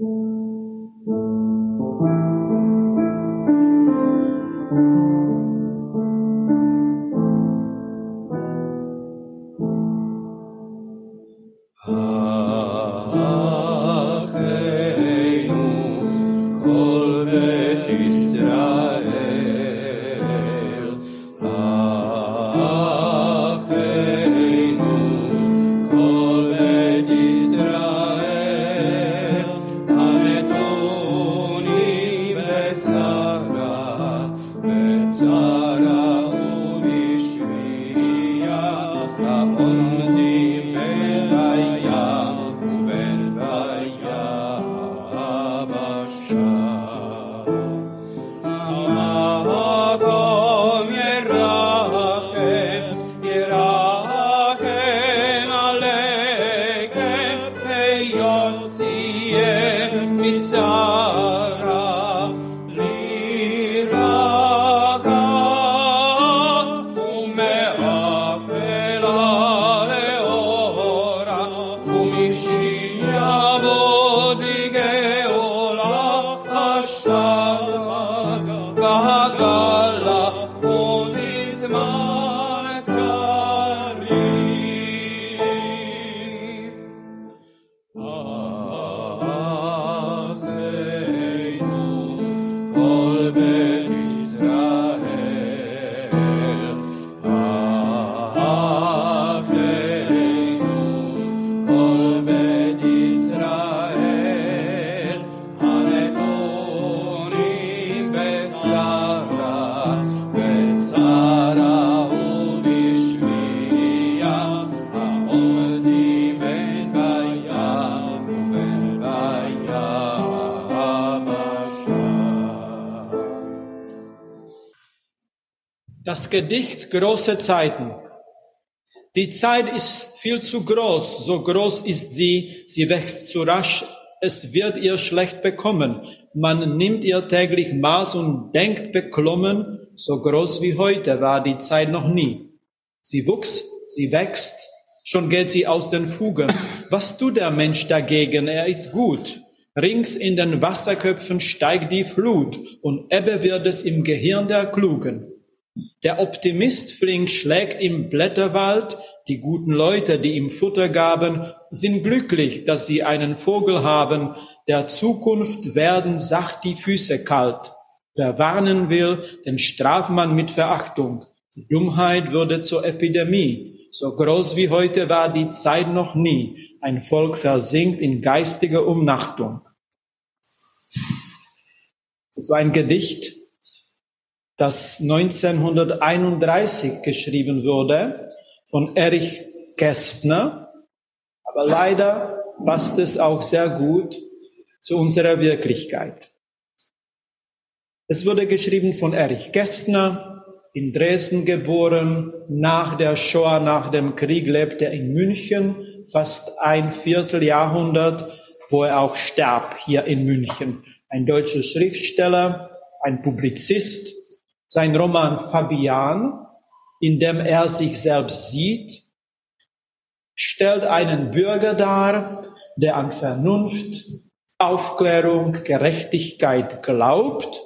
Mm-hmm. with us. Das Gedicht Große Zeiten. Die Zeit ist viel zu groß, so groß ist sie, sie wächst zu rasch, es wird ihr schlecht bekommen. Man nimmt ihr täglich Maß und denkt beklommen, so groß wie heute war die Zeit noch nie. Sie wuchs, sie wächst, schon geht sie aus den Fugen. Was tut der Mensch dagegen? Er ist gut. Rings in den Wasserköpfen steigt die Flut und Ebbe wird es im Gehirn der Klugen. Der Optimist flink schlägt im Blätterwald, die guten Leute, die ihm Futter gaben, sind glücklich, dass sie einen Vogel haben, der Zukunft werden sacht die Füße kalt. Wer warnen will, den straft man mit Verachtung. Die Dummheit würde zur Epidemie. So groß wie heute war die Zeit noch nie. Ein Volk versinkt in geistige Umnachtung. Das war ein Gedicht das 1931 geschrieben wurde von Erich Kästner. Aber leider passt es auch sehr gut zu unserer Wirklichkeit. Es wurde geschrieben von Erich Kästner, in Dresden geboren, nach der Shoah, nach dem Krieg lebte er in München, fast ein Vierteljahrhundert, wo er auch starb, hier in München. Ein deutscher Schriftsteller, ein Publizist, sein Roman Fabian, in dem er sich selbst sieht, stellt einen Bürger dar, der an Vernunft, Aufklärung, Gerechtigkeit glaubt.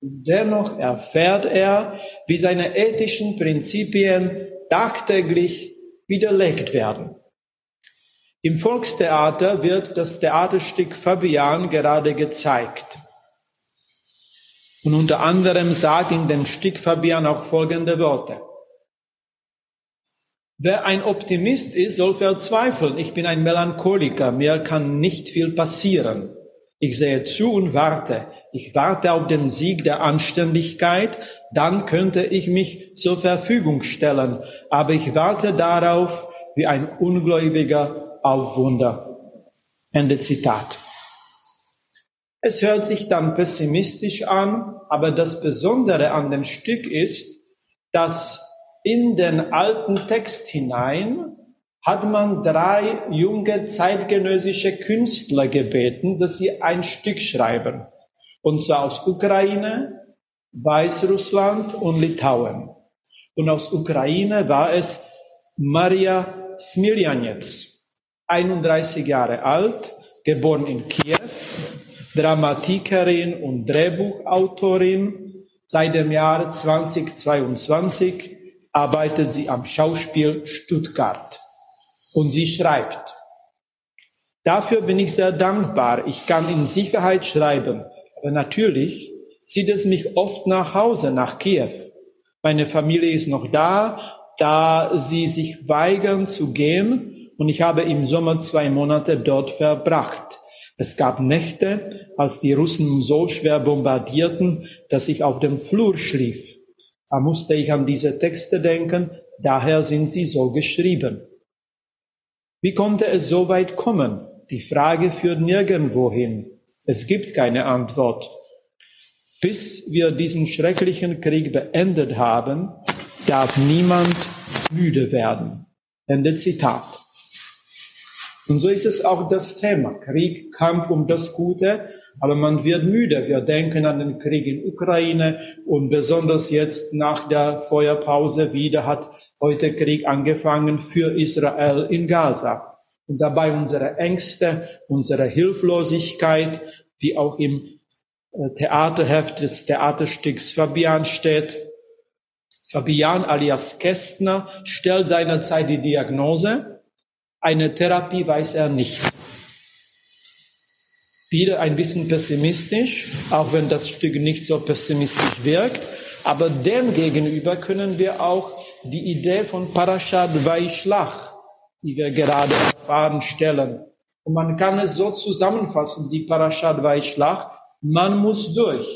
Dennoch erfährt er, wie seine ethischen Prinzipien tagtäglich widerlegt werden. Im Volkstheater wird das Theaterstück Fabian gerade gezeigt. Und unter anderem sagt in dem Stück Fabian auch folgende Worte. Wer ein Optimist ist, soll verzweifeln. Ich bin ein Melancholiker. Mir kann nicht viel passieren. Ich sehe zu und warte. Ich warte auf den Sieg der Anständigkeit. Dann könnte ich mich zur Verfügung stellen. Aber ich warte darauf wie ein Ungläubiger auf Wunder. Ende Zitat. Es hört sich dann pessimistisch an, aber das Besondere an dem Stück ist, dass in den alten Text hinein hat man drei junge zeitgenössische Künstler gebeten, dass sie ein Stück schreiben. Und zwar aus Ukraine, Weißrussland und Litauen. Und aus Ukraine war es Maria Smiljanets, 31 Jahre alt, geboren in Kiew, Dramatikerin und Drehbuchautorin. Seit dem Jahr 2022 arbeitet sie am Schauspiel Stuttgart und sie schreibt. Dafür bin ich sehr dankbar. Ich kann in Sicherheit schreiben. Aber natürlich zieht es mich oft nach Hause, nach Kiew. Meine Familie ist noch da, da sie sich weigern zu gehen und ich habe im Sommer zwei Monate dort verbracht. Es gab Nächte, als die Russen so schwer bombardierten, dass ich auf dem Flur schlief. Da musste ich an diese Texte denken, daher sind sie so geschrieben. Wie konnte es so weit kommen? Die Frage führt nirgendwo hin. Es gibt keine Antwort. Bis wir diesen schrecklichen Krieg beendet haben, darf niemand müde werden. Ende Zitat. Und so ist es auch das Thema. Krieg, Kampf um das Gute, aber man wird müde. Wir denken an den Krieg in Ukraine und besonders jetzt nach der Feuerpause wieder hat heute Krieg angefangen für Israel in Gaza. Und dabei unsere Ängste, unsere Hilflosigkeit, wie auch im äh, Theaterheft des Theaterstücks Fabian steht. Fabian alias Kästner stellt seinerzeit die Diagnose, eine Therapie weiß er nicht. Wieder ein bisschen pessimistisch, auch wenn das Stück nicht so pessimistisch wirkt. Aber dem gegenüber können wir auch die Idee von Parashat Vaishlach, die wir gerade erfahren, stellen. Und man kann es so zusammenfassen, die Parashat Vaishlach, man muss durch.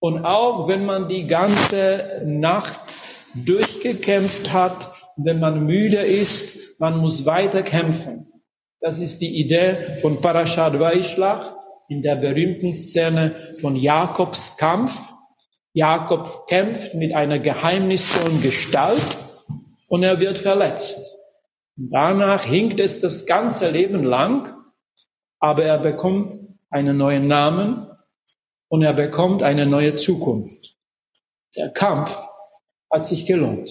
Und auch wenn man die ganze Nacht durchgekämpft hat, wenn man müde ist, man muss weiter kämpfen. Das ist die Idee von Parashat Vaishlach in der berühmten Szene von Jakobs Kampf. Jakob kämpft mit einer geheimnisvollen Gestalt und er wird verletzt. Und danach hinkt es das ganze Leben lang, aber er bekommt einen neuen Namen und er bekommt eine neue Zukunft. Der Kampf hat sich gelohnt.